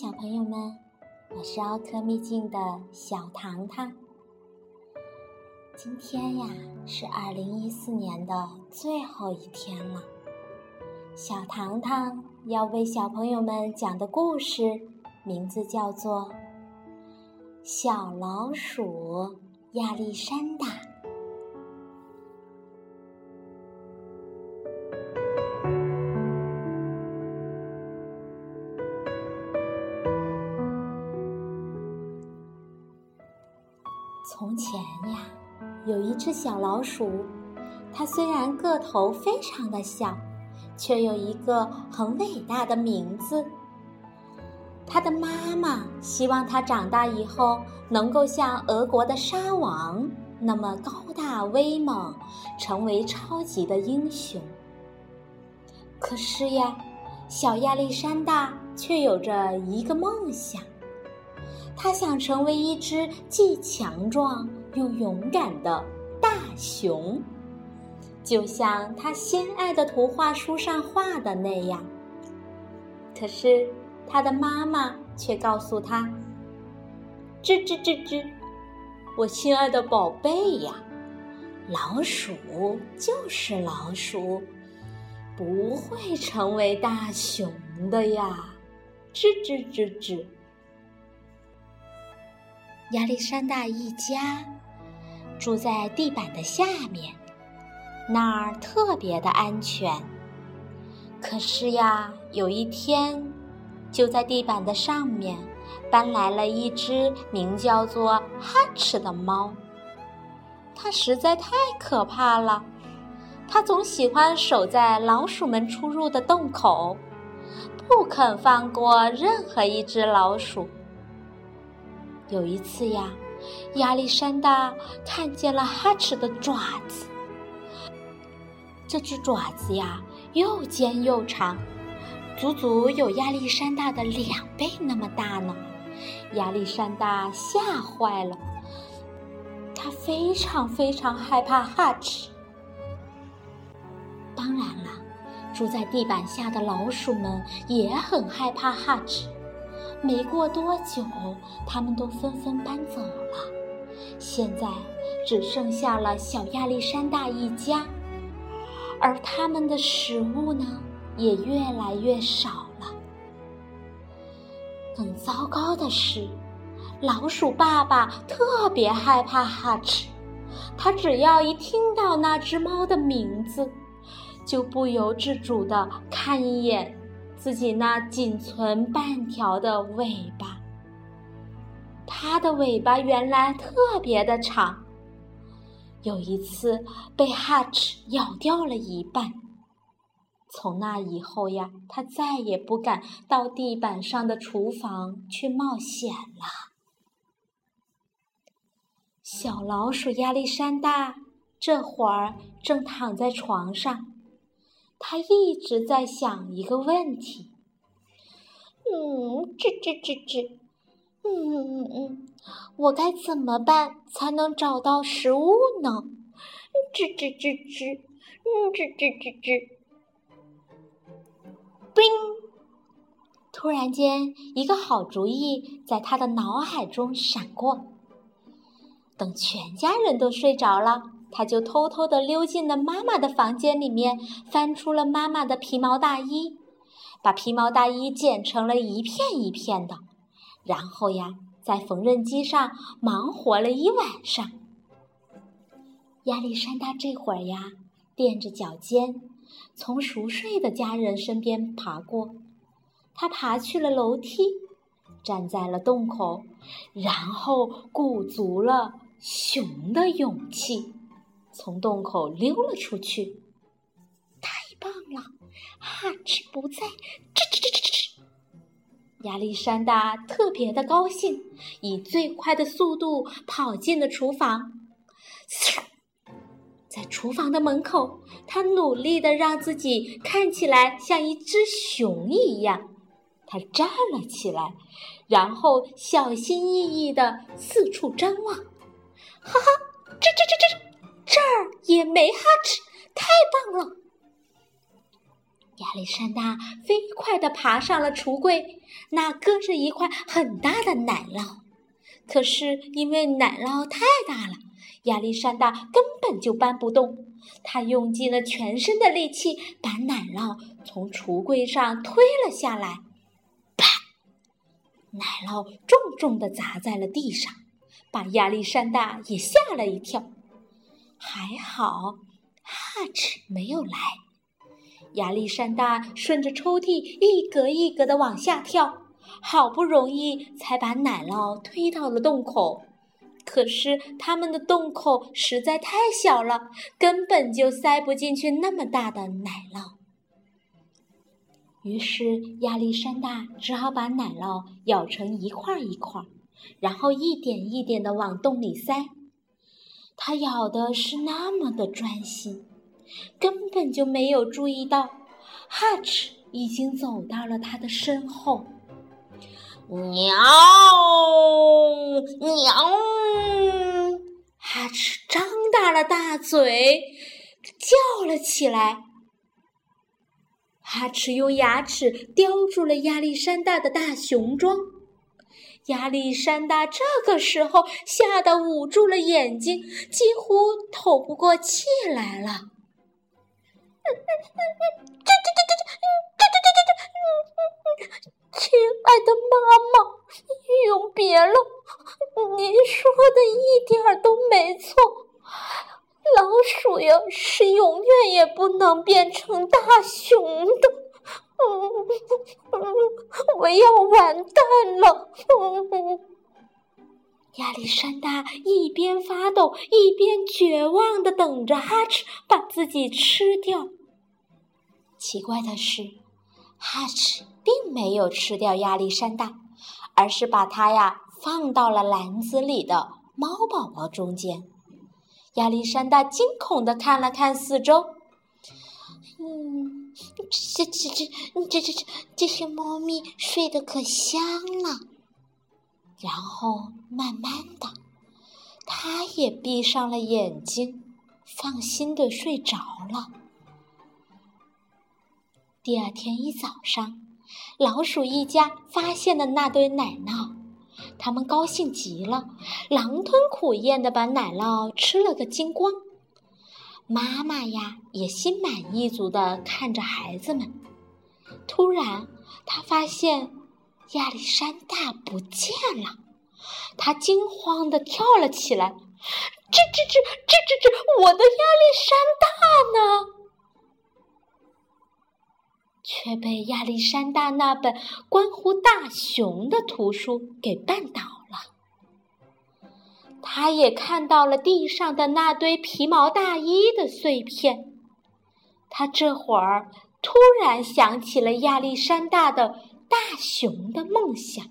小朋友们，我是奥特秘境的小糖糖。今天呀，是二零一四年的最后一天了。小糖糖要为小朋友们讲的故事，名字叫做《小老鼠亚历山大》。只小老鼠，它虽然个头非常的小，却有一个很伟大的名字。它的妈妈希望它长大以后能够像俄国的沙王那么高大威猛，成为超级的英雄。可是呀，小亚历山大却有着一个梦想。他想成为一只既强壮又勇敢的大熊，就像他心爱的图画书上画的那样。可是他的妈妈却告诉他：“吱吱吱吱，我亲爱的宝贝呀，老鼠就是老鼠，不会成为大熊的呀，吱吱吱吱。”亚历山大一家住在地板的下面，那儿特别的安全。可是呀，有一天，就在地板的上面搬来了一只名叫做哈哧的猫。它实在太可怕了，它总喜欢守在老鼠们出入的洞口，不肯放过任何一只老鼠。有一次呀，亚历山大看见了哈齿的爪子。这只爪子呀，又尖又长，足足有亚历山大的两倍那么大呢。亚历山大吓坏了，他非常非常害怕哈齿。当然了，住在地板下的老鼠们也很害怕哈齿。没过多久，他们都纷纷搬走了。现在只剩下了小亚历山大一家，而他们的食物呢，也越来越少了。更糟糕的是，老鼠爸爸特别害怕哈齿，他只要一听到那只猫的名字，就不由自主的看一眼。自己那仅存半条的尾巴，它的尾巴原来特别的长。有一次被哈齿咬掉了一半，从那以后呀，它再也不敢到地板上的厨房去冒险了。小老鼠亚历山大这会儿正躺在床上。他一直在想一个问题，嗯，吱吱吱吱，嗯嗯嗯嗯，我该怎么办才能找到食物呢？吱吱吱吱，嗯，吱吱吱吱。冰！突然间，一个好主意在他的脑海中闪过。等全家人都睡着了。他就偷偷地溜进了妈妈的房间里面，翻出了妈妈的皮毛大衣，把皮毛大衣剪成了一片一片的，然后呀，在缝纫机上忙活了一晚上。亚历山大这会儿呀，垫着脚尖，从熟睡的家人身边爬过，他爬去了楼梯，站在了洞口，然后鼓足了熊的勇气。从洞口溜了出去，太棒了！哈齿不在，吱吱吱吱吱吱。亚历山大特别的高兴，以最快的速度跑进了厨房。在厨房的门口，他努力的让自己看起来像一只熊一样。他站了起来，然后小心翼翼的四处张望。哈哈，吱吱吱吱。这儿也没哈齿，太棒了！亚历山大飞快地爬上了橱柜，那搁着一块很大的奶酪。可是因为奶酪太大了，亚历山大根本就搬不动。他用尽了全身的力气，把奶酪从橱柜上推了下来。啪！奶酪重重地砸在了地上，把亚历山大也吓了一跳。还好，哈齿没有来。亚历山大顺着抽屉一格一格地往下跳，好不容易才把奶酪推到了洞口。可是他们的洞口实在太小了，根本就塞不进去那么大的奶酪。于是亚历山大只好把奶酪咬成一块一块，然后一点一点地往洞里塞。他咬的是那么的专心。根本就没有注意到，哈齿已经走到了他的身后。喵！喵！哈齿张大了大嘴，叫了起来。哈齿用牙齿叼住了亚历山大的大熊装。亚历山大这个时候吓得捂住了眼睛，几乎透不过气来了。这这这这这这这这这这这这！亲爱的妈妈，永别了！您说的一点儿都没错，老鼠呀是永远也不能变成大熊的。我要完蛋了！亚历山大一边发抖，一边绝望地等着哈齿把自己吃掉。奇怪的是，哈齿并没有吃掉亚历山大，而是把它呀放到了篮子里的猫宝宝中间。亚历山大惊恐地看了看四周，嗯，这这这这这这这些猫咪睡得可香了。然后慢慢的，它也闭上了眼睛，放心的睡着了。第二天一早上，老鼠一家发现了那堆奶酪，他们高兴极了，狼吞虎咽的把奶酪吃了个精光。妈妈呀，也心满意足的看着孩子们。突然，他发现亚历山大不见了，他惊慌的跳了起来：“这、这、这、这、这、这，我的亚历山大呢？”却被亚历山大那本关乎大熊的图书给绊倒。他也看到了地上的那堆皮毛大衣的碎片。他这会儿突然想起了亚历山大的大熊的梦想。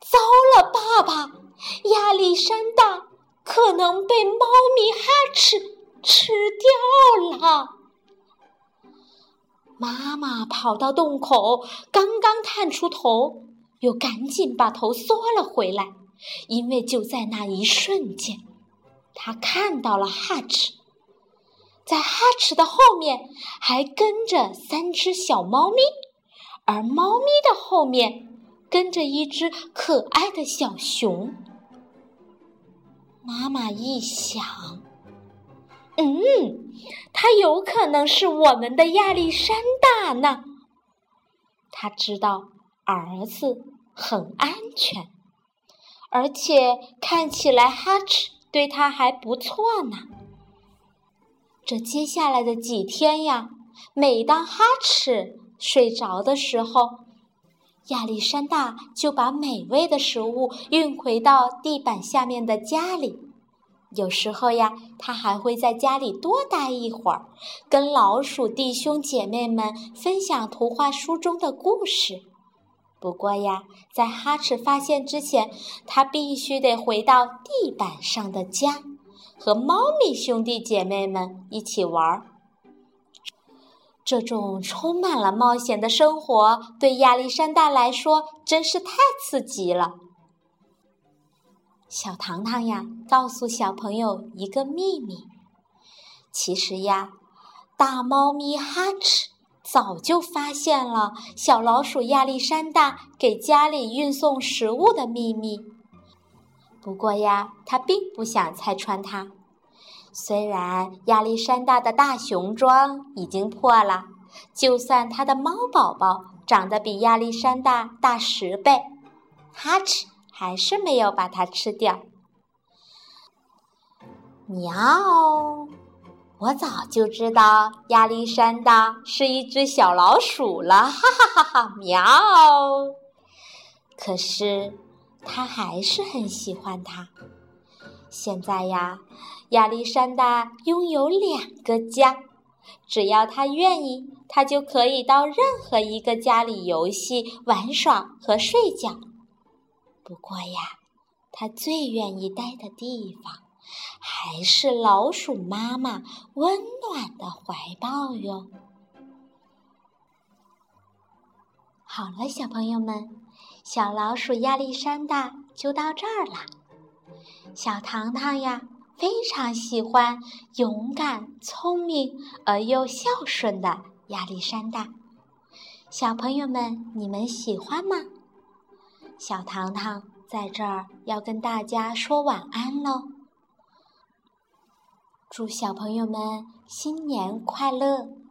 糟了，爸爸，亚历山大可能被猫咪哈齿吃掉了。妈妈跑到洞口，刚刚探出头，又赶紧把头缩了回来，因为就在那一瞬间，他看到了哈齿，在哈齿的后面还跟着三只小猫咪，而猫咪的后面跟着一只可爱的小熊。妈妈一想。嗯，他有可能是我们的亚历山大呢。他知道儿子很安全，而且看起来哈齿对他还不错呢。这接下来的几天呀，每当哈齿睡着的时候，亚历山大就把美味的食物运回到地板下面的家里。有时候呀，他还会在家里多待一会儿，跟老鼠弟兄姐妹们分享图画书中的故事。不过呀，在哈齿发现之前，他必须得回到地板上的家，和猫咪兄弟姐妹们一起玩儿。这种充满了冒险的生活，对亚历山大来说真是太刺激了。小糖糖呀，告诉小朋友一个秘密。其实呀，大猫咪哈齿早就发现了小老鼠亚历山大给家里运送食物的秘密。不过呀，他并不想拆穿它。虽然亚历山大的大熊装已经破了，就算他的猫宝宝长得比亚历山大大十倍，哈哧还是没有把它吃掉。喵！我早就知道亚历山大是一只小老鼠了，哈哈哈哈！喵！可是他还是很喜欢它。现在呀，亚历山大拥有两个家，只要他愿意，他就可以到任何一个家里游戏、玩耍和睡觉。不过呀，他最愿意待的地方。还是老鼠妈妈温暖的怀抱哟。好了，小朋友们，小老鼠亚历山大就到这儿了。小糖糖呀，非常喜欢勇敢、聪明而又孝顺的亚历山大。小朋友们，你们喜欢吗？小糖糖在这儿要跟大家说晚安喽。祝小朋友们新年快乐！